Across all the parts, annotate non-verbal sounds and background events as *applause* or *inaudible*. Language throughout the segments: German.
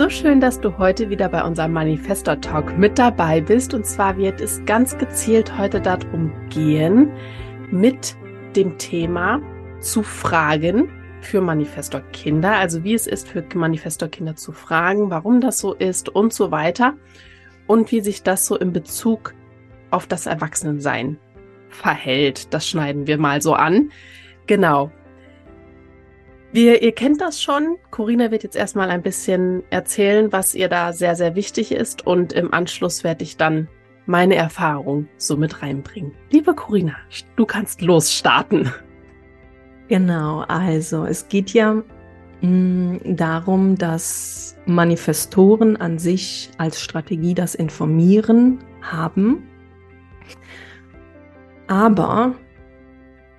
So schön, dass du heute wieder bei unserem Manifestor Talk mit dabei bist. Und zwar wird es ganz gezielt heute darum gehen, mit dem Thema zu fragen für Manifestor Kinder, also wie es ist für Manifestor Kinder zu fragen, warum das so ist und so weiter und wie sich das so in Bezug auf das Erwachsenensein verhält. Das schneiden wir mal so an. Genau. Wir, ihr kennt das schon. Corinna wird jetzt erstmal ein bisschen erzählen, was ihr da sehr, sehr wichtig ist. Und im Anschluss werde ich dann meine Erfahrung so mit reinbringen. Liebe Corinna, du kannst losstarten. Genau, also es geht ja mh, mm, darum, dass Manifestoren an sich als Strategie das Informieren haben. Aber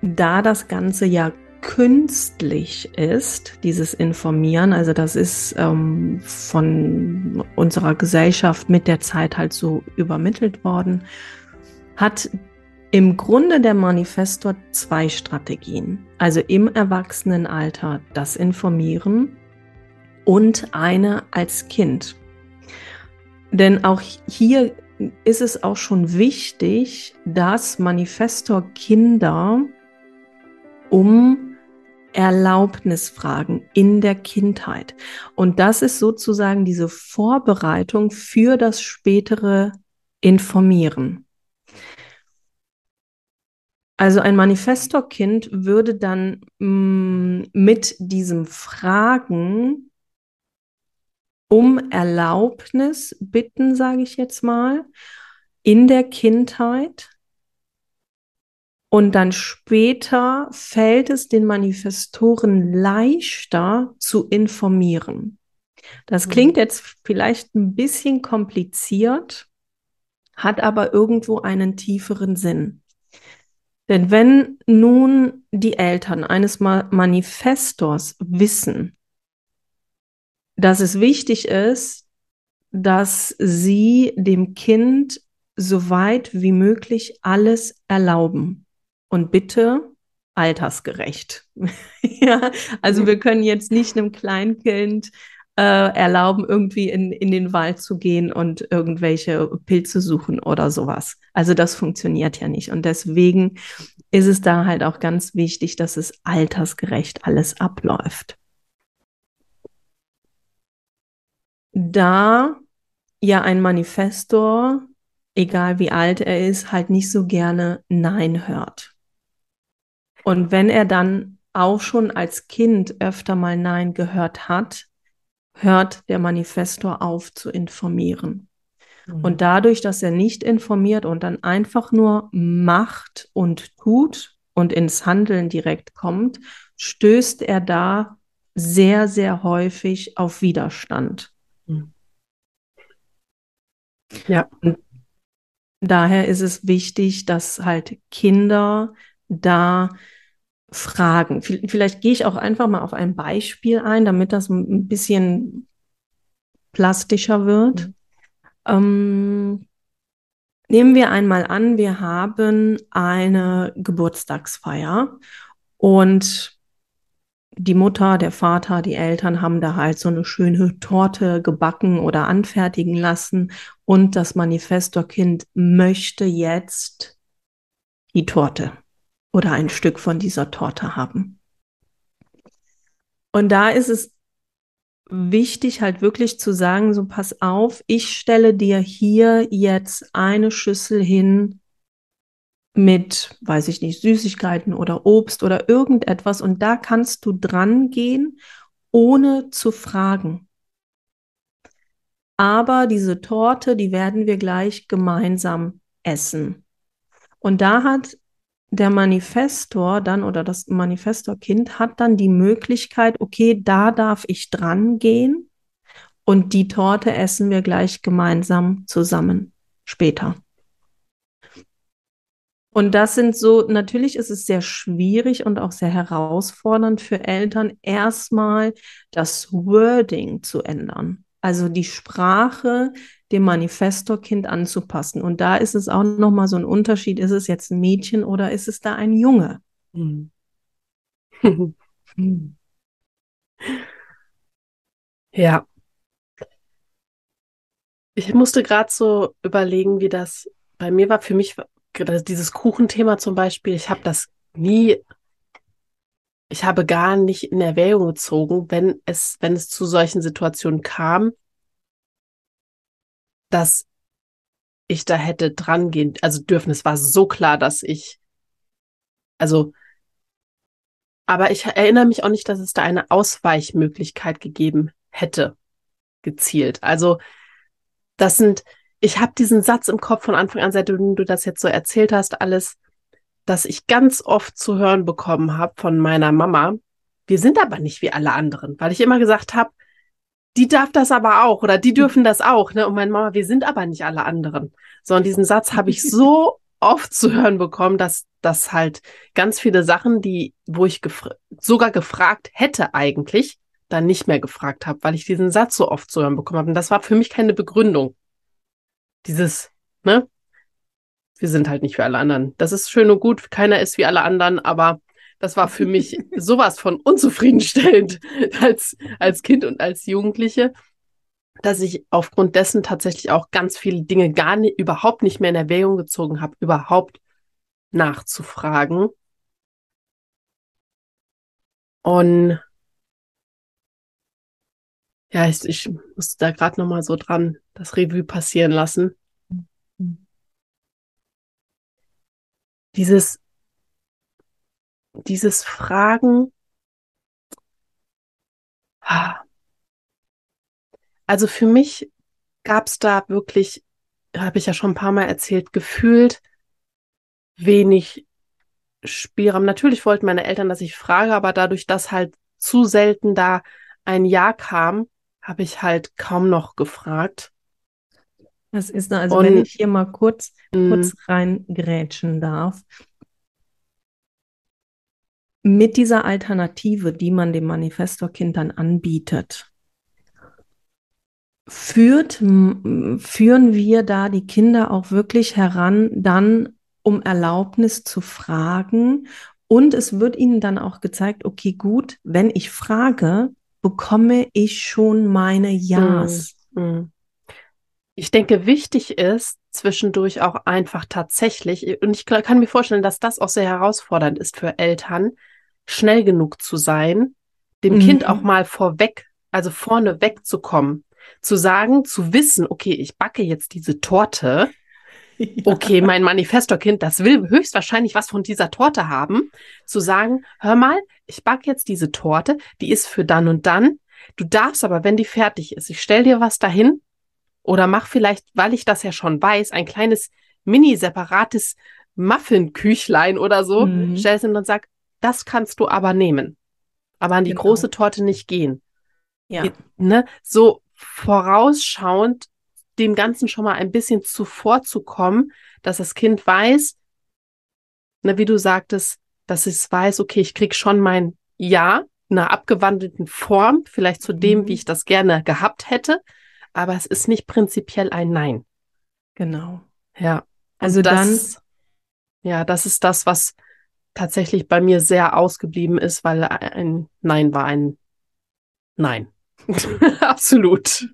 da das Ganze ja künstlich ist, dieses Informieren, also das ist ähm, von unserer Gesellschaft mit der Zeit halt so übermittelt worden, hat im Grunde der Manifestor zwei Strategien. Also im Erwachsenenalter das Informieren und eine als Kind. Denn auch hier ist es auch schon wichtig, dass Manifestor Kinder um Erlaubnisfragen in der Kindheit. Und das ist sozusagen diese Vorbereitung für das spätere Informieren. Also ein Manifestorkind würde dann mh, mm, mit diesem Fragen um Erlaubnis bitten, sage ich jetzt mal, in der Kindheit und dann später fällt es den Manifestoren leichter zu informieren. Das mhm. klingt jetzt vielleicht ein bisschen kompliziert, hat aber irgendwo einen tieferen Sinn. Denn wenn nun die Eltern eines Manifestors wissen, dass es wichtig ist, dass sie dem Kind so weit wie möglich alles erlauben, und bitte altersgerecht. *laughs* ja, also wir können jetzt nicht einem Kleinkind äh, erlauben, irgendwie in, in den Wald zu gehen und irgendwelche Pilze suchen oder sowas. Also das funktioniert ja nicht. Und deswegen ist es da halt auch ganz wichtig, dass es altersgerecht alles abläuft. Da ja ein Manifestor, egal wie alt er ist, halt nicht so gerne Nein hört. Und wenn er dann auch schon als Kind öfter mal Nein gehört hat, hört der Manifestor auf zu informieren. Mhm. Und dadurch, dass er nicht informiert und dann einfach nur macht und tut und ins Handeln direkt kommt, stößt er da sehr, sehr häufig auf Widerstand. Mhm. Ja. Und daher ist es wichtig, dass halt Kinder da Fragen. Vielleicht gehe ich auch einfach mal auf ein Beispiel ein, damit das ein bisschen plastischer wird. Mhm. Ähm, nehmen wir einmal an, wir haben eine Geburtstagsfeier und die Mutter, der Vater, die Eltern haben da halt so eine schöne Torte gebacken oder anfertigen lassen und das Manifestorkind möchte jetzt die Torte oder ein Stück von dieser Torte haben. Und da ist es wichtig, halt wirklich zu sagen, so pass auf, ich stelle dir hier jetzt eine Schüssel hin mit, weiß ich nicht, Süßigkeiten oder Obst oder irgendetwas und da kannst du dran gehen, ohne zu fragen. Aber diese Torte, die werden wir gleich gemeinsam essen. Und da hat der Manifestor dann oder das Manifestorkind hat dann die Möglichkeit, okay, da darf ich dran gehen und die Torte essen wir gleich gemeinsam zusammen später. Und das sind so, natürlich ist es sehr schwierig und auch sehr herausfordernd für Eltern, erstmal das Wording zu ändern. Also die Sprache dem Manifestorkind anzupassen. Und da ist es auch nochmal so ein Unterschied, ist es jetzt ein Mädchen oder ist es da ein Junge? Hm. ja. Ich musste gerade so überlegen, wie das bei mir war. Für mich dieses Kuchenthema zum Beispiel, ich habe das nie, ich habe gar nicht in Erwägung gezogen, wenn es, wenn es zu solchen Situationen kam, dass ich da hätte dran gehen, also dürfen. Es war so klar, dass ich, also, aber ich erinnere mich auch nicht, dass es da eine Ausweichmöglichkeit gegeben hätte, gezielt. Also, das sind, ich habe diesen Satz im Kopf von Anfang an, seitdem du das jetzt so erzählt hast, alles, dass ich ganz oft zu hören bekommen habe von meiner Mama. Wir sind aber nicht wie alle anderen, weil ich immer gesagt habe, die darf das aber auch oder die dürfen das auch, ne? Und meine Mama, wir sind aber nicht alle anderen. So, und diesen Satz habe ich *laughs* so oft zu hören bekommen, dass das halt ganz viele Sachen, die, wo ich gefra sogar gefragt hätte eigentlich, dann nicht mehr gefragt habe, weil ich diesen Satz so oft zu hören bekommen habe. Und das war für mich keine Begründung dieses, ne? Wir sind halt nicht wie alle anderen. Das ist schön und gut, keiner ist wie alle anderen, aber das war für mich *laughs* sowas von unzufriedenstellend als, als Kind und als Jugendliche, dass ich aufgrund dessen tatsächlich auch ganz viele Dinge gar nicht, überhaupt nicht mehr in Erwägung gezogen habe, überhaupt nachzufragen. Und ja, ich, ich musste da gerade noch mal so dran das Revue passieren lassen. Dieses, dieses Fragen. Also für mich gab es da wirklich, habe ich ja schon ein paar Mal erzählt, gefühlt wenig Spielraum. Natürlich wollten meine Eltern, dass ich frage, aber dadurch, dass halt zu selten da ein Ja kam, habe ich halt kaum noch gefragt. Das ist, also Und, wenn ich hier mal kurz, kurz reingrätschen darf. Mit dieser Alternative, die man dem Manifestorkind dann anbietet, führt, führen wir da die Kinder auch wirklich heran, dann um Erlaubnis zu fragen. Und es wird ihnen dann auch gezeigt, okay, gut, wenn ich frage, bekomme ich schon meine Ja's. Mm, Ich denke, wichtig ist zwischendurch auch einfach tatsächlich, und ich kann mir vorstellen, dass das auch sehr herausfordernd ist für Eltern, schnell genug zu sein, dem mhm. Kind auch mal vorweg, also vorne wegzukommen, zu sagen, zu wissen, okay, ich backe jetzt diese Torte. *laughs* Ja. Okay, mein Manifestorkind, das will höchstwahrscheinlich was von dieser Torte haben. Zu sagen, hör mal, ich backe jetzt diese Torte, die ist für dann und dann. Du darfst aber, wenn die fertig ist, ich stell dir was dahin oder mach vielleicht, weil ich das ja schon weiß, ein kleines mini-separates Muffin-Küchlein oder so, mhm. stell es hin und sag, das kannst du aber nehmen. Aber an die genau. große Torte nicht gehen. Ja. Ne? So vorausschauend dem Ganzen schon mal ein bisschen zuvorzukommen, dass das Kind weiß, ne, wie du sagtest, dass es weiß, okay, ich krieg schon mein Ja in einer abgewandelten Form, vielleicht zu dem, mhm. wie ich das gerne gehabt hätte, aber es ist nicht prinzipiell ein Nein. Genau. Ja. Also das, dann. Ja, das ist das, was, tatsächlich bei mir sehr ausgeblieben ist, weil ein Nein war ein Nein. *laughs* Absolut.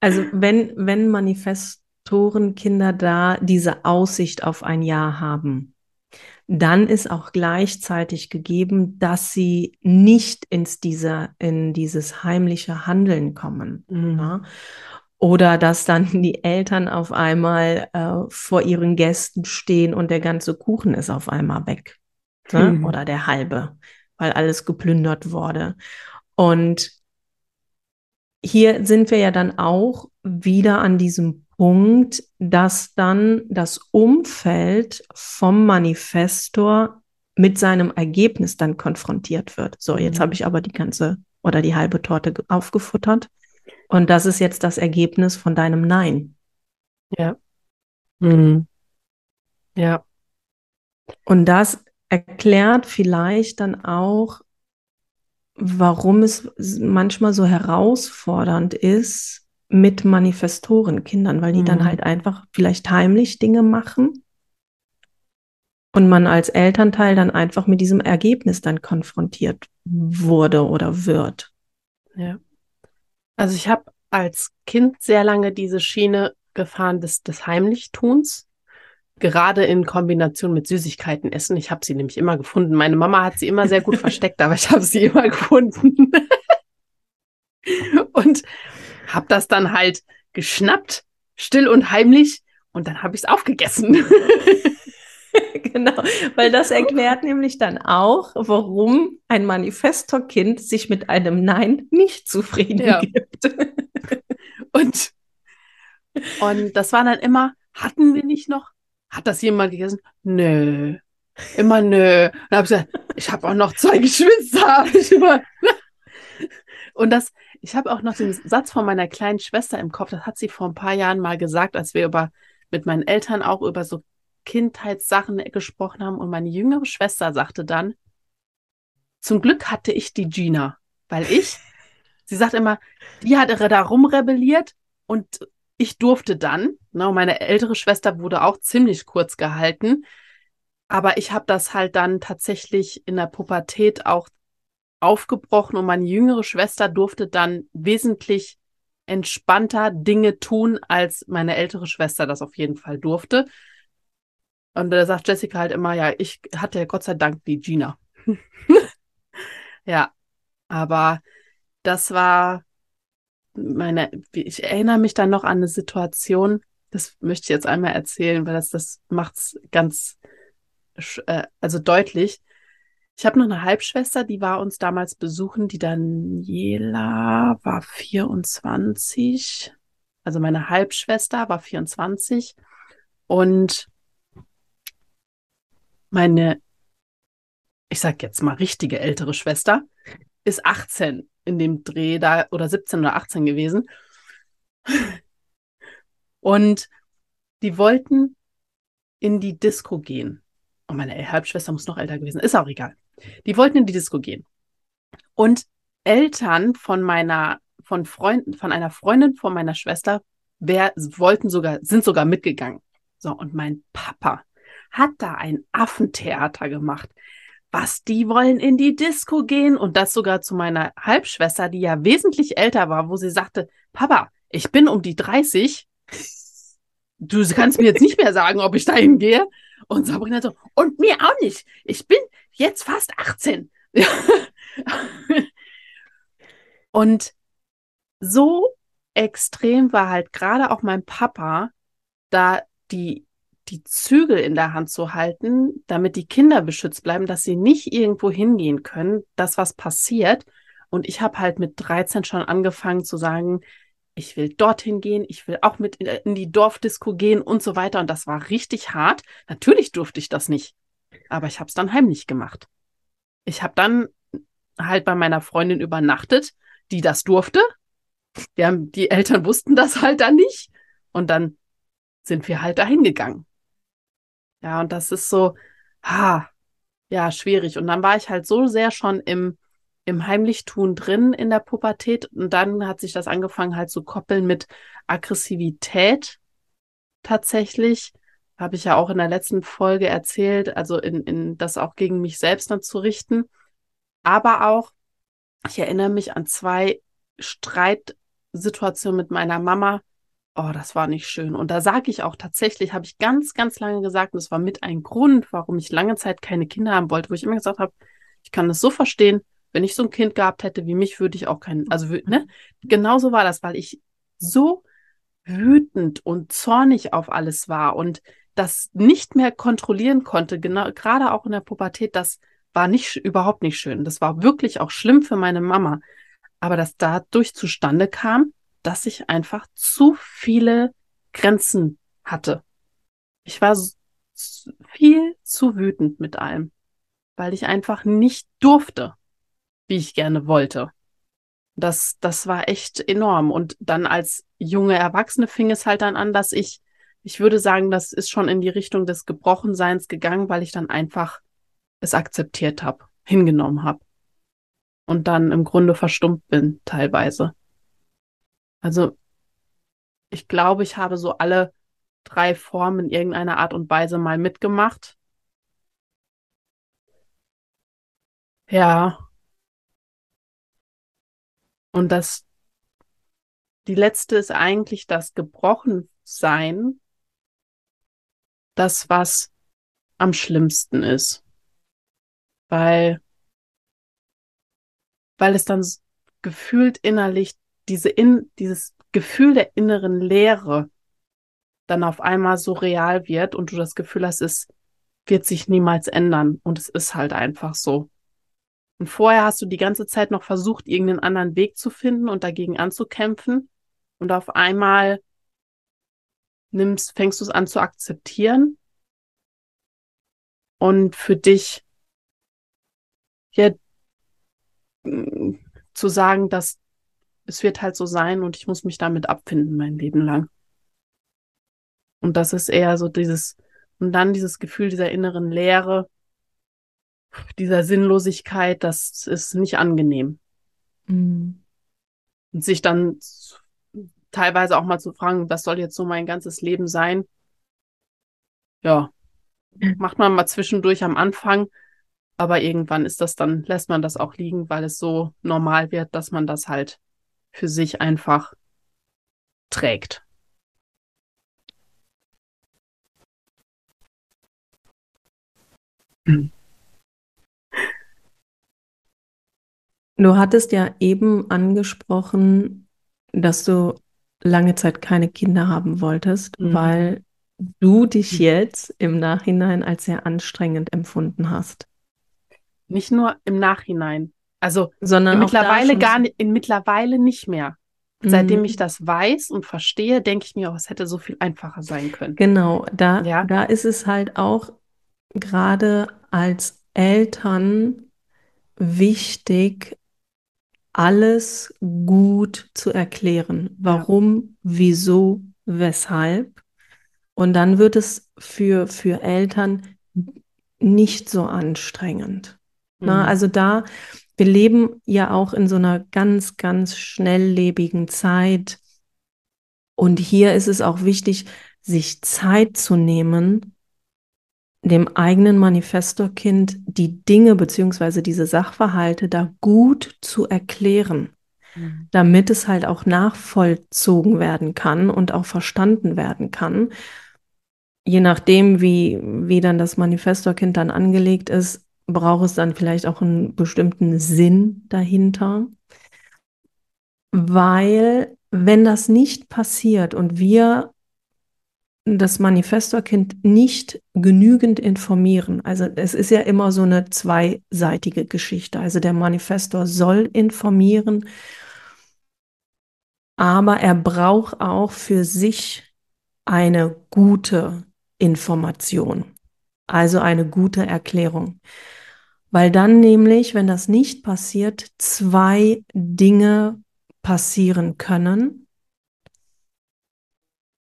Also wenn, wenn Manifestorenkinder da diese Aussicht auf ein Ja haben, dann ist auch gleichzeitig gegeben, dass sie nicht ins dieser, in dieses heimliche Handeln kommen. Mhm. Ja? Oder dass dann *laughs* die Eltern auf einmal äh, vor ihren Gästen stehen und der ganze Kuchen ist auf einmal weg. Ne? Mhm. Oder der halbe, weil alles geplündert wurde. Und hier sind wir ja dann auch wieder an diesem Punkt, dass dann das Umfeld vom Manifestor mit seinem Ergebnis dann konfrontiert wird. So, jetzt mhm. habe ich aber die ganze oder die halbe Torte aufgefuttert. Und das ist jetzt das Ergebnis von deinem Nein. Ja. Mhm. Ja. Und das erklärt vielleicht dann auch, warum es manchmal so herausfordernd ist mit Manifestorenkindern, weil die mhm. dann halt einfach vielleicht heimlich Dinge machen und man als Elternteil dann einfach mit diesem Ergebnis dann konfrontiert wurde oder wird. Ja. Also ich habe als Kind sehr lange diese Schiene gefahren des, des Heimlichtuns, gerade in Kombination mit Süßigkeiten essen. Ich habe sie nämlich immer gefunden. Meine Mama hat sie immer sehr gut *laughs* versteckt, aber ich habe sie immer *laughs* gefunden. und habe das dann halt geschnappt, still und heimlich, und dann habe ich es aufgegessen. *laughs* genau, weil das erklärt nämlich dann auch, warum ein Manifestorkind sich mit einem Nein nicht zufrieden ja. gibt. *laughs* und, und das war dann immer, hatten wir nicht noch? Hat das jemand gegessen? Nö. Immer nö. Und habe ich gesagt, ich habe auch noch zwei Geschwister. *laughs* Ich immer, und das, ich habe auch noch den Satz von meiner kleinen Schwester im Kopf, das hat sie vor ein paar Jahren mal gesagt, als wir über mit meinen Eltern auch über so Kindheitssachen gesprochen haben. Und meine jüngere Schwester sagte dann, zum Glück hatte ich die Gina, weil ich, sie sagt immer, die hat da rumrebelliert und ich durfte dann, ne, meine ältere Schwester wurde auch ziemlich kurz gehalten, aber ich habe das halt dann tatsächlich in der Pubertät auch aufgebrochen und meine jüngere Schwester durfte dann wesentlich entspannter Dinge tun, als meine ältere Schwester das auf jeden Fall durfte. Und da sagt Jessica halt immer, ja, ich hatte ja Gott sei Dank die Gina. *laughs* ja, aber das war meine, ich erinnere mich dann noch an eine Situation, das möchte ich jetzt einmal erzählen, weil das, das macht es ganz, äh, also deutlich. Ich habe noch eine Halbschwester, die war uns damals besuchen, die Daniela war 24. Also meine Halbschwester war 24 und meine, ich sag jetzt mal richtige ältere Schwester, ist 18 in dem Dreh da oder 17 oder 18 gewesen. Und die wollten in die Disco gehen. Und meine Halbschwester muss noch älter gewesen. Ist auch egal. Die wollten in die Disco gehen. Und Eltern von meiner, von Freunden, von einer Freundin von meiner Schwester, wer, wollten sogar, sind sogar mitgegangen. So, und mein Papa, hat da ein Affentheater gemacht. Was, die wollen in die Disco gehen und das sogar zu meiner Halbschwester, die ja wesentlich älter war, wo sie sagte, Papa, ich bin um die 30. Du kannst mir jetzt nicht mehr sagen, ob ich dahin gehe. Und Sabrina so, und mir auch nicht. Ich bin jetzt fast 18. *laughs* und so extrem war halt gerade auch mein Papa, da die die Zügel in der Hand zu halten, damit die Kinder beschützt bleiben, dass sie nicht irgendwo hingehen können, das was passiert. Und ich habe halt mit 13 schon angefangen zu sagen, ich will dorthin gehen, ich will auch mit in die Dorfdisco gehen und so weiter. Und das war richtig hart. Natürlich durfte ich das nicht, aber ich habe es dann heimlich gemacht. Ich habe dann halt bei meiner Freundin übernachtet, die das durfte. Die, haben, die Eltern wussten das halt dann nicht. Und dann sind wir halt dahin gegangen. Ja, und das ist so, ha, ja, schwierig. Und dann war ich halt so sehr schon im, im Heimlichtun drin in der Pubertät. Und dann hat sich das angefangen halt zu koppeln mit Aggressivität tatsächlich. habe ich ja auch in der letzten Folge erzählt, also in, in das auch gegen mich selbst dann zu richten. Aber auch, ich erinnere mich an zwei Streitsituationen mit meiner Mama. Oh, das war nicht schön. Und da sage ich auch tatsächlich, habe ich ganz, ganz lange gesagt, und das war mit ein Grund, warum ich lange Zeit keine Kinder haben wollte, wo ich immer gesagt habe, ich kann das so verstehen, wenn ich so ein Kind gehabt hätte wie mich, würde ich auch keinen, also ne, genauso war das, weil ich so wütend und zornig auf alles war und das nicht mehr kontrollieren konnte, genau, gerade auch in der Pubertät, das war nicht, überhaupt nicht schön. Das war wirklich auch schlimm für meine Mama. Aber dass dadurch zustande kam, dass ich einfach zu viele Grenzen hatte. Ich war viel zu wütend mit allem, weil ich einfach nicht durfte, wie ich gerne wollte. Das, das war echt enorm. Und dann als junge Erwachsene fing es halt dann an, dass ich, ich würde sagen, das ist schon in die Richtung des Gebrochenseins gegangen, weil ich dann einfach es akzeptiert habe, hingenommen habe. Und dann im Grunde verstummt bin, teilweise. Also, ich glaube, ich habe so alle drei Formen in irgendeiner Art und Weise mal mitgemacht. Ja, und das, die letzte ist eigentlich das Gebrochensein, das, was am schlimmsten ist. Weil, weil es dann gefühlt innerlich diese in, dieses Gefühl der inneren Leere dann auf einmal so real wird und du das Gefühl hast, es wird sich niemals ändern. Und es ist halt einfach so. Und vorher hast du die ganze Zeit noch versucht, irgendeinen anderen Weg zu finden und dagegen anzukämpfen. Und auf einmal nimmst, fängst du es an zu akzeptieren und für dich ja zu sagen, dass es wird halt so sein und ich muss mich damit abfinden mein Leben lang. Und das ist eher so dieses, und dann dieses Gefühl dieser inneren Leere, dieser Sinnlosigkeit, das ist nicht angenehm. Mhm. Und sich dann teilweise auch mal zu fragen, was soll jetzt so mein ganzes Leben sein? Ja, *laughs* macht man mal zwischendurch am Anfang, aber irgendwann ist das dann, lässt man das auch liegen, weil es so normal wird, dass man das halt für sich einfach trägt. Mhm. *clears throat* Du hattest ja eben angesprochen, dass du lange Zeit keine Kinder haben wolltest, mhm. weil du dich mhm. jetzt im Nachhinein als sehr anstrengend empfunden hast. Nicht nur im Nachhinein, also Sondern mittlerweile gar nicht, in mittlerweile nicht mehr. Seitdem mhm. ich das weiß und verstehe, denke ich mir, oh, es hätte so viel einfacher sein können. Genau, da, ja? da ist es halt auch gerade als Eltern wichtig, alles gut zu erklären. Warum, ja. wieso, weshalb. Und dann wird es für, für Eltern nicht so anstrengend. Mhm. Na, also da, wir leben ja auch in so einer ganz, ganz schnelllebigen Zeit. Und hier ist es auch wichtig, sich Zeit zu nehmen, dem eigenen Manifestorkind die Dinge beziehungsweise diese Sachverhalte da gut zu erklären, mhm. damit es halt auch nachvollzogen werden kann und auch verstanden werden kann. Je nachdem, wie, wie dann das Manifestorkind dann angelegt ist, braucht es dann vielleicht auch einen bestimmten Sinn dahinter. Weil wenn das nicht passiert und wir das Manifestorkind nicht genügend informieren. Also es ist ja immer so eine zweiseitige Geschichte. Also der Manifestor soll informieren, aber er braucht auch für sich eine gute Information, also eine gute Erklärung. Weil dann nämlich, wenn das nicht passiert, zwei Dinge passieren können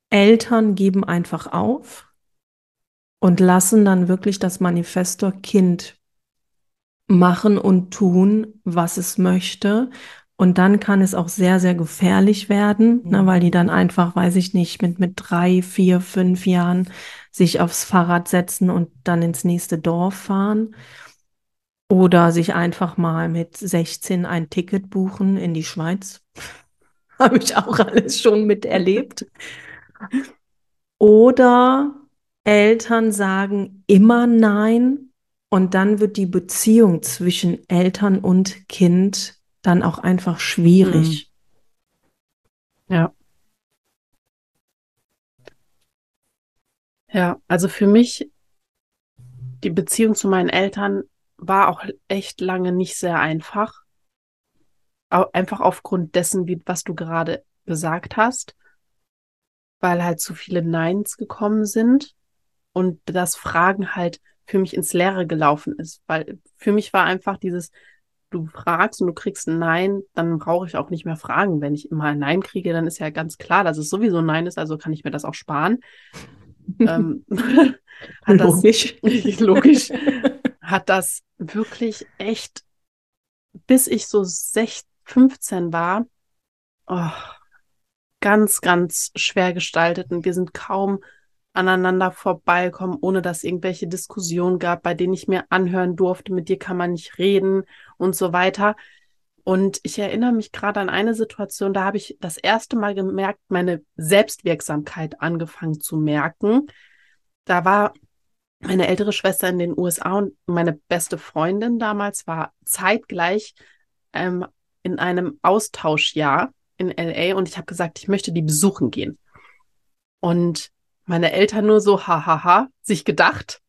Eltern geben einfach auf und lassen dann wirklich das Manifestor-Kind machen und tun, was es möchte. Und dann kann es auch sehr, sehr gefährlich werden, mhm. ne, weil die dann einfach, weiß ich nicht, mit, mit drei, vier, fünf Jahren sich aufs Fahrrad setzen und dann ins nächste Dorf fahren oder sich einfach mal mit 16 ein Ticket buchen in die Schweiz. *laughs* Habe ich auch alles schon miterlebt. *laughs* Oder Eltern sagen immer Nein und dann wird die Beziehung zwischen Eltern und Kind dann auch einfach schwierig. Mhm. Ja. Ja, also für mich, die Beziehung zu meinen Eltern war auch echt lange nicht sehr einfach. Einfach aufgrund dessen, wie, was du gerade gesagt hast, weil halt zu viele Neins gekommen sind und das Fragen halt für mich ins Leere gelaufen ist, weil für mich war einfach dieses, du fragst und du kriegst ein Nein, dann brauche ich auch nicht mehr fragen. Wenn ich immer ein Nein kriege, dann ist ja ganz klar, dass es sowieso ein Nein ist, also kann ich mir das auch sparen. *laughs* ähm, *laughs* logisch. Das, logisch. *laughs* Hat das wirklich echt, bis ich so 16, 15 war, oh, ganz, ganz schwer gestaltet und wir sind kaum aneinander vorbeikommen, ohne dass irgendwelche Diskussionen gab, bei denen ich mir anhören durfte, mit dir kann man nicht reden und so weiter. Und ich erinnere mich gerade an eine Situation, da habe ich das erste Mal gemerkt, meine Selbstwirksamkeit angefangen zu merken. Da war meine ältere Schwester in den USA und meine beste Freundin damals war zeitgleich ähm, in einem Austauschjahr in LA und ich habe gesagt, ich möchte die besuchen gehen. Und meine Eltern nur so, hahaha, sich gedacht,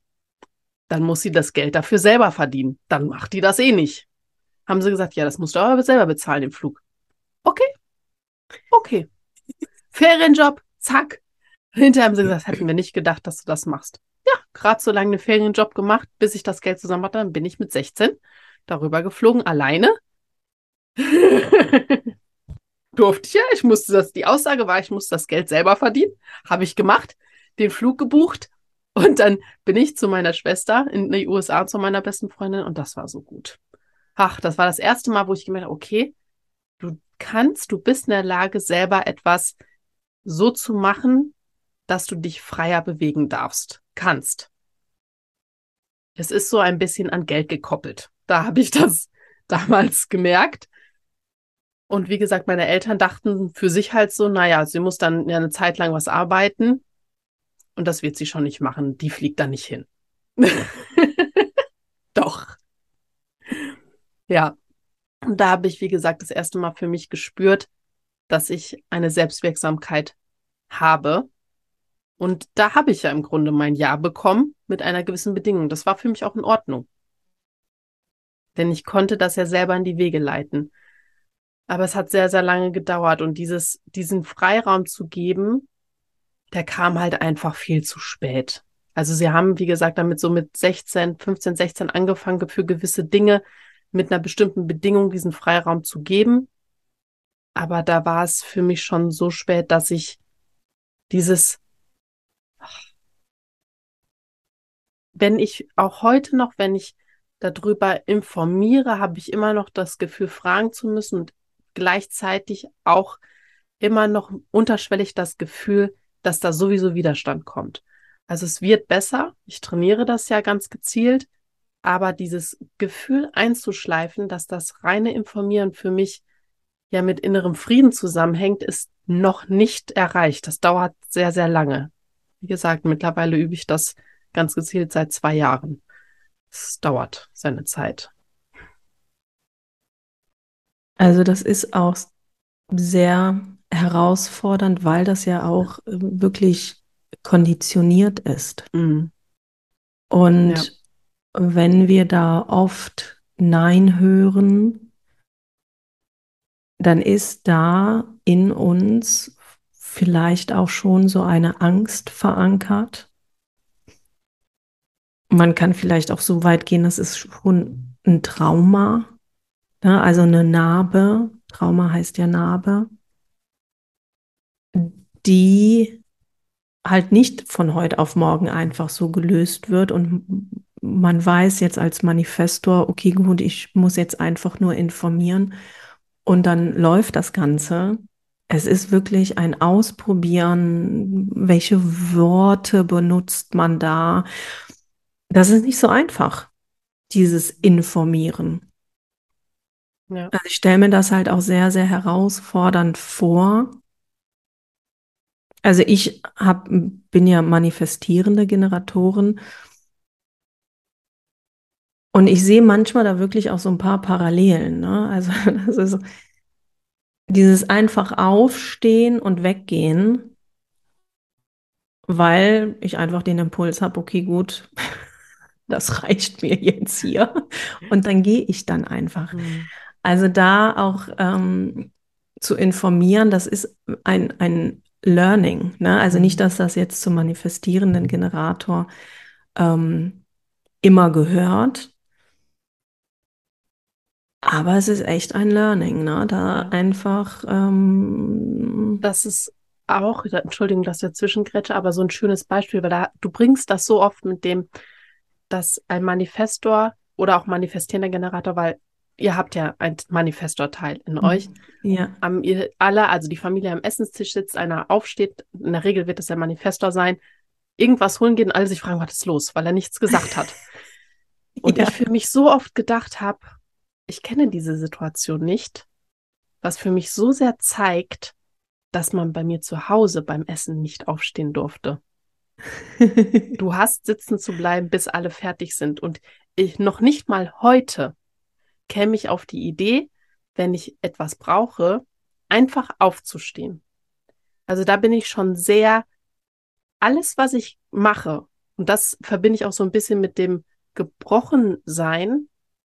dann muss sie das Geld dafür selber verdienen. Dann macht die das eh nicht. Haben sie gesagt, ja, das musst du aber selber bezahlen, den Flug. Okay. Okay. Ferienjob, zack. Hinterher haben sie gesagt, hätten wir nicht gedacht, dass du das machst. Ja, gerade so lange einen Ferienjob gemacht, bis ich das Geld zusammen hatte, dann bin ich mit 16 darüber geflogen, alleine. *laughs* Durfte ich ja, ich musste das, die Aussage war, ich muss das Geld selber verdienen. Habe ich gemacht den Flug gebucht und dann bin ich zu meiner Schwester in die USA, zu meiner besten Freundin und das war so gut. Ach, das war das erste Mal, wo ich gemerkt habe, okay, du kannst, du bist in der Lage, selber etwas so zu machen, dass du dich freier bewegen darfst, kannst. Es ist so ein bisschen an Geld gekoppelt. Da habe ich das *laughs* damals gemerkt. Und wie gesagt, meine Eltern dachten für sich halt so, naja, sie muss dann ja eine Zeit lang was arbeiten. Und das wird sie schon nicht machen. Die fliegt da nicht hin. *laughs* Doch. Ja. Und da habe ich, wie gesagt, das erste Mal für mich gespürt, dass ich eine Selbstwirksamkeit habe. Und da habe ich ja im Grunde mein Ja bekommen mit einer gewissen Bedingung. Das war für mich auch in Ordnung. Denn ich konnte das ja selber in die Wege leiten. Aber es hat sehr, sehr lange gedauert und dieses, diesen Freiraum zu geben, der kam halt einfach viel zu spät. Also sie haben, wie gesagt, damit so mit 16, 15, 16 angefangen, für gewisse Dinge mit einer bestimmten Bedingung diesen Freiraum zu geben. Aber da war es für mich schon so spät, dass ich dieses, wenn ich auch heute noch, wenn ich darüber informiere, habe ich immer noch das Gefühl, fragen zu müssen und gleichzeitig auch immer noch unterschwellig das Gefühl, dass da sowieso Widerstand kommt. Also es wird besser. Ich trainiere das ja ganz gezielt. Aber dieses Gefühl einzuschleifen, dass das reine Informieren für mich ja mit innerem Frieden zusammenhängt, ist noch nicht erreicht. Das dauert sehr, sehr lange. Wie gesagt, mittlerweile übe ich das ganz gezielt seit zwei Jahren. Es dauert seine Zeit. Also das ist auch sehr herausfordernd, weil das ja auch ähm, wirklich konditioniert ist. Mhm. Und ja. wenn wir da oft Nein hören, dann ist da in uns vielleicht auch schon so eine Angst verankert. Man kann vielleicht auch so weit gehen, das ist schon ein Trauma, ne? also eine Narbe. Trauma heißt ja Narbe die halt nicht von heute auf morgen einfach so gelöst wird und man weiß jetzt als Manifestor, okay, gut, ich muss jetzt einfach nur informieren und dann läuft das Ganze. es ist wirklich ein Ausprobieren, welche Worte benutzt man da. Das ist nicht so einfach, dieses Informieren. Ja. Also ich stelle mir das halt auch sehr, sehr herausfordernd vor. Also ich hab, bin ja manifestierende Generatorin und ich sehe manchmal da wirklich auch so ein paar Parallelen. Ne? Also *laughs* das ist dieses einfach aufstehen und weggehen, weil ich einfach den Impuls habe, okay, gut, *laughs* das reicht mir jetzt hier. Und dann gehe ich dann einfach. Mhm. Also da auch ähm, zu informieren, das ist ein, ein Learning. Ne? Also nicht, mhm. dass das jetzt zum manifestierenden Generator ähm, immer gehört, aber es ist echt ein Learning, ne? Da einfach. Ähm das ist auch, Entschuldigung, dass ich dazwischen grätsche, aber so ein schönes Beispiel, weil da, du bringst das so oft mit dem, dass ein Manifestor oder auch manifestierender Generator, weil ihr habt ja ein Manifestor-Teil in mhm. euch. Ja. Am, ihr alle, also die Familie am Essenstisch sitzt, einer aufsteht, in der Regel wird es der Manifestor sein, irgendwas holen gehen und alle sich fragen, was ist los, weil er nichts gesagt hat. *laughs* Und ja. ich für mich so oft gedacht habe, ich kenne diese Situation nicht, was für mich so sehr zeigt, dass man bei mir zu Hause beim Essen nicht aufstehen durfte. *laughs* du hast sitzen zu bleiben, bis alle fertig sind. Und ich noch nicht mal heute käme ich auf die Idee, wenn ich etwas brauche, einfach aufzustehen. Also da bin ich schon sehr, alles, was ich mache, und das verbinde ich auch so ein bisschen mit dem Gebrochensein,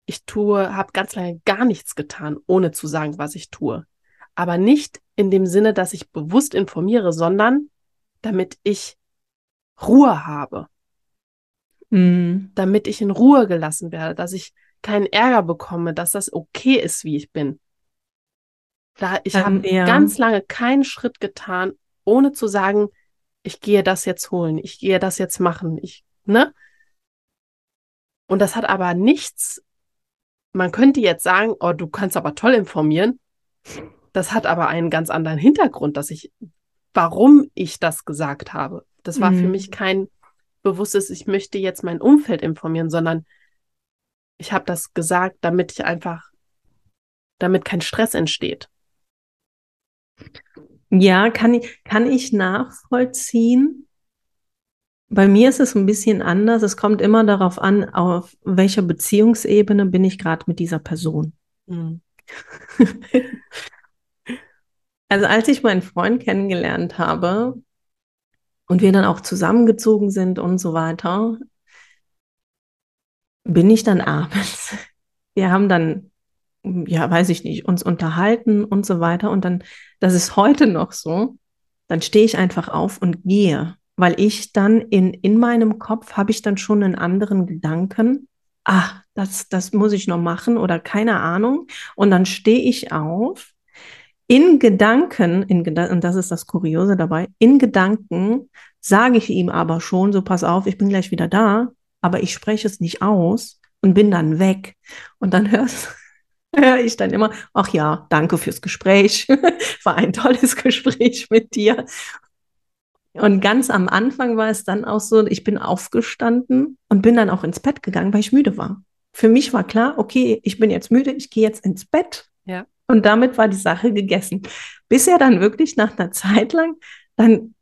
ich tue, habe ganz lange gar nichts getan, ohne zu sagen, was ich tue. Aber nicht in dem Sinne, dass ich bewusst informiere, sondern damit ich Ruhe habe. Mhm. Damit ich in Ruhe gelassen werde, dass ich keinen Ärger bekomme, dass das okay ist, wie ich bin. Da, ich habe ja. ganz lange keinen Schritt getan, ohne zu sagen, ich gehe das jetzt holen, ich gehe das jetzt machen, ich, ne? Und das hat aber nichts man könnte jetzt sagen, oh, du kannst aber toll informieren. Das hat aber einen ganz anderen Hintergrund, dass ich, warum ich das gesagt habe. Das war mhm. für mich kein bewusstes, ich möchte jetzt mein Umfeld informieren, sondern ich habe das gesagt, damit ich einfach, damit kein Stress entsteht. Ja, kann ich, kann ich nachvollziehen. Bei mir ist es ein bisschen anders. Es kommt immer darauf an, auf welcher Beziehungsebene bin ich gerade mit dieser Person. Mhm. *laughs* also als ich meinen Freund kennengelernt habe und wir dann auch zusammengezogen sind und so weiter, bin ich dann abends. *laughs* Wir haben dann, ja, weiß ich nicht, uns unterhalten und so weiter. Und dann, das ist heute noch so, dann stehe ich einfach auf und gehe weil ich dann in, in meinem Kopf habe ich dann schon einen anderen Gedanken. Ah, das, das muss ich noch machen oder keine Ahnung. Und dann stehe ich auf. In Gedanken, in, und das ist das Kuriose dabei, in Gedanken sage ich ihm aber schon, so pass auf, ich bin gleich wieder da, aber ich spreche es nicht aus und bin dann weg. Und dann hörst, *laughs* höre ich dann immer, ach ja, danke fürs Gespräch, *laughs* war ein tolles *laughs* Gespräch mit dir. Und ganz am Anfang war es dann auch so, ich bin aufgestanden und bin dann auch ins Bett gegangen, weil ich müde war. Für mich war klar, okay, ich bin jetzt müde, ich gehe jetzt ins Bett. Ja. Und damit war die Sache gegessen. Bis er dann wirklich nach einer Zeit lang dann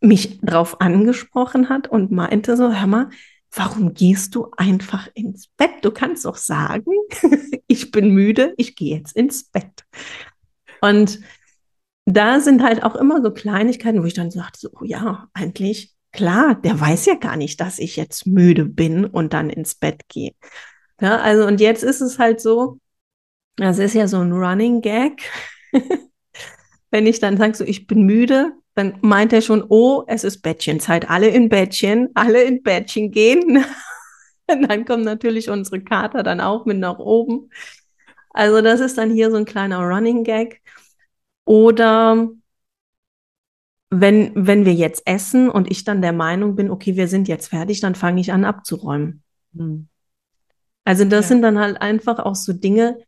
mich drauf angesprochen hat und meinte so, hör mal, warum gehst du einfach ins Bett? Du kannst doch sagen, *laughs* ich bin müde, ich gehe jetzt ins Bett. Und da sind halt auch immer so Kleinigkeiten, wo ich dann sagte, so, oh ja, eigentlich klar, der weiß ja gar nicht, dass ich jetzt müde bin und dann ins Bett gehe. Ja, also und jetzt ist es halt so, das ist ja so ein Running Gag. *laughs* Wenn ich dann sage, so ich bin müde, dann meint er schon, oh, es ist Bettchenzeit, alle in Bettchen, alle in Bettchen gehen. und *laughs* dann kommt natürlich unsere Kater dann auch mit nach oben. Also das ist dann hier so ein kleiner Running Gag. Oder wenn, wenn wir jetzt essen und ich dann der Meinung bin, okay, wir sind jetzt fertig, dann fange ich an abzuräumen. Hm. Also das ja. sind dann halt einfach auch so Dinge,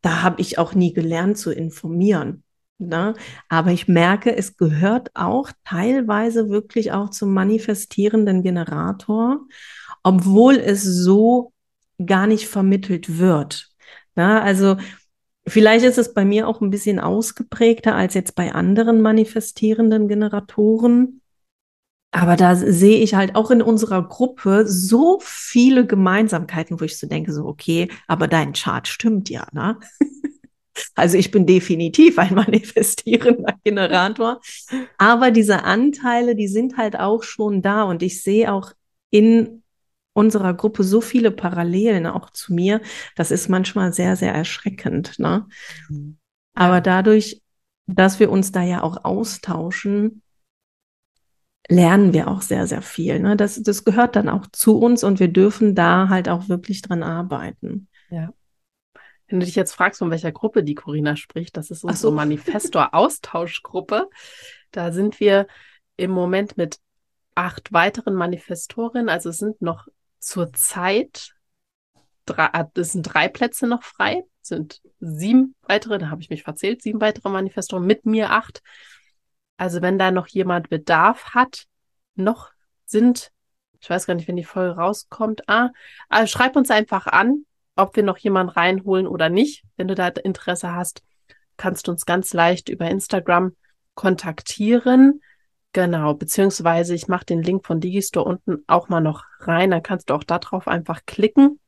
da habe ich auch nie gelernt zu informieren. Ne? Aber ich merke, es gehört auch teilweise wirklich auch zum manifestierenden Generator, obwohl es so gar nicht vermittelt wird. Ne? Also vielleicht ist es bei mir auch ein bisschen ausgeprägter als jetzt bei anderen manifestierenden Generatoren. Aber da sehe ich halt auch in unserer Gruppe so viele Gemeinsamkeiten, wo ich so denke, so, okay, aber dein Chart stimmt ja, ne? *laughs* Also ich bin definitiv ein *laughs* manifestierender Generator. Aber diese Anteile, die sind halt auch schon da. Und ich sehe auch in unserer Gruppe so viele Parallelen auch zu mir. Das ist manchmal sehr, sehr erschreckend. Ne? Mhm. Aber dadurch, dass wir uns da ja auch austauschen, lernen wir auch sehr, sehr viel. Ne? Das, das gehört dann auch zu uns und wir dürfen da halt auch wirklich dran arbeiten. Ja. Wenn du dich jetzt fragst, von welcher Gruppe die Corinna spricht, das ist unsere so. Manifestor-Austauschgruppe. *laughs* Da sind wir im Moment mit acht weiteren Manifestorinnen. Also es sind noch zur Zeit drei, ah, es sind drei Plätze noch frei, es sind sieben weitere, da habe ich mich verzählt, sieben weitere Manifestoren, mit mir acht. Also wenn da noch jemand Bedarf hat, noch sind, ich weiß gar nicht, wenn die Folge rauskommt, ah, also schreib uns einfach an ob wir noch jemanden reinholen oder nicht. Wenn du da Interesse hast, kannst du uns ganz leicht über Instagram kontaktieren. Genau, beziehungsweise ich mache den Link von Digistore unten auch mal noch rein. Dann kannst du auch darauf einfach klicken.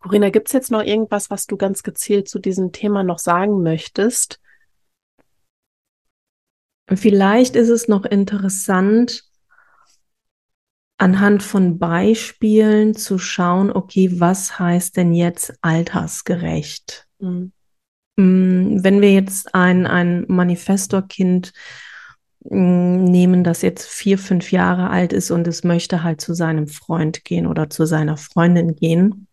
Corinna, gibt es jetzt noch irgendwas, was du ganz gezielt zu diesem Thema noch sagen möchtest? Vielleicht ist es noch interessant, anhand von Beispielen zu schauen, okay, was heißt denn jetzt altersgerecht? Mhm. Wenn wir jetzt ein, ein Manifestorkind mm, nehmen, das jetzt vier, fünf Jahre alt ist und es möchte halt zu seinem Freund gehen oder zu seiner Freundin gehen,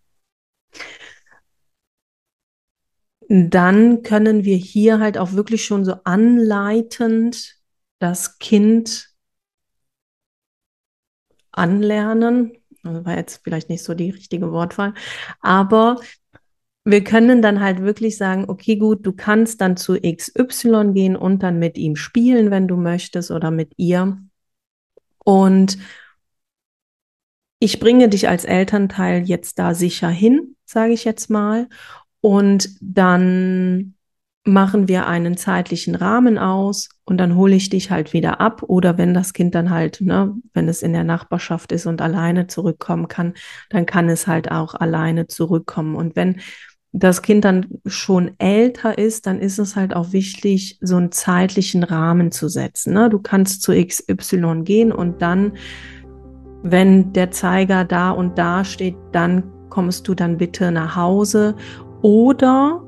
dann können wir hier halt auch wirklich schon so anleitend das Kind anlernen. Das war jetzt vielleicht nicht so die richtige Wortwahl, aber wir können dann halt wirklich sagen, okay, gut, du kannst dann zu XY gehen und dann mit ihm spielen, wenn du möchtest, oder mit ihr. Und ich bringe dich als Elternteil jetzt da sicher hin, sage ich jetzt mal. Und dann machen wir einen zeitlichen Rahmen aus und dann hole ich dich halt wieder ab. Oder wenn das Kind dann halt, ne, wenn es in der Nachbarschaft ist und alleine zurückkommen kann, dann kann es halt auch alleine zurückkommen. Und wenn das Kind dann schon älter ist, dann ist es halt auch wichtig, so einen zeitlichen Rahmen zu setzen. Ne? Du kannst zu XY gehen und dann, wenn der Zeiger da und da steht, dann kommst du dann bitte nach Hause. Oder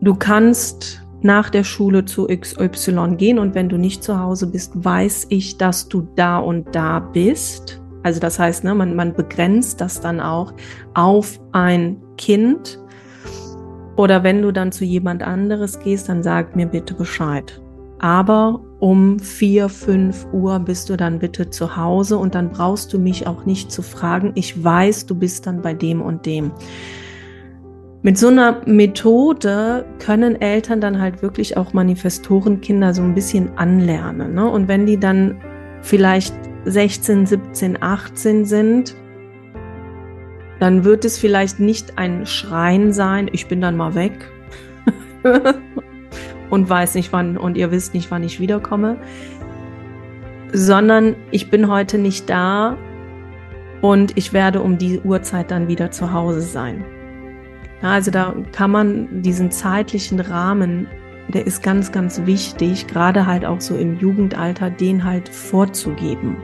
Du kannst nach der Schule zu XY gehen und wenn du nicht zu Hause bist, weiß ich, dass du da und da bist. Also das heißt, ne, man, man begrenzt das dann auch auf ein Kind. Oder wenn du dann zu jemand anderes gehst, dann sag mir bitte Bescheid. Aber um vier, fünf Uhr bist du dann bitte zu Hause und dann brauchst du mich auch nicht zu fragen. Ich weiß, du bist dann bei dem und dem. Mit so einer Methode können Eltern dann halt wirklich auch Manifestorenkinder so ein bisschen anlernen. Ne? Und wenn die dann vielleicht 16, 17, 18 sind, dann wird es vielleicht nicht ein Schreien sein, ich bin dann mal weg *laughs* und weiß nicht wann und ihr wisst nicht, wann ich wiederkomme, sondern ich bin heute nicht da und ich werde um die Uhrzeit dann wieder zu Hause sein. Ja, also da kann man diesen zeitlichen Rahmen, der ist ganz, ganz wichtig, gerade halt auch so im Jugendalter, den halt vorzugeben.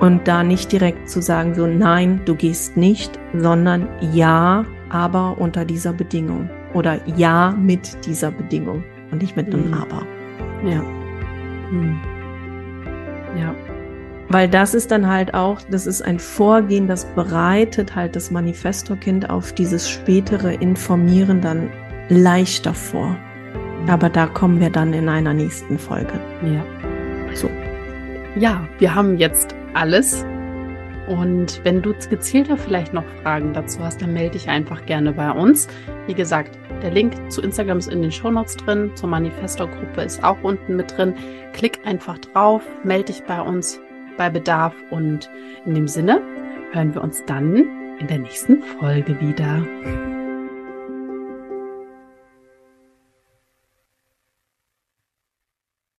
Und da nicht direkt zu sagen, so nein, du gehst nicht, sondern ja, aber unter dieser Bedingung. Oder ja mit dieser Bedingung und nicht mit einem mhm. Aber. Ja. Mhm. Ja. Weil das ist dann halt auch, das ist ein Vorgehen, das bereitet halt das Manifestorkind auf dieses spätere Informieren dann leichter vor. Aber da kommen wir dann in einer nächsten Folge. Ja. So. Ja, wir haben jetzt alles. Und wenn du gezielter vielleicht noch Fragen dazu hast, dann melde dich einfach gerne bei uns. Wie gesagt, der Link zu Instagram ist in den Shownotes drin, zur Manifestor-Gruppe ist auch unten mit drin. Klick einfach drauf, melde dich bei uns, bei Bedarf. Und in dem Sinne hören wir uns dann in der nächsten Folge wieder.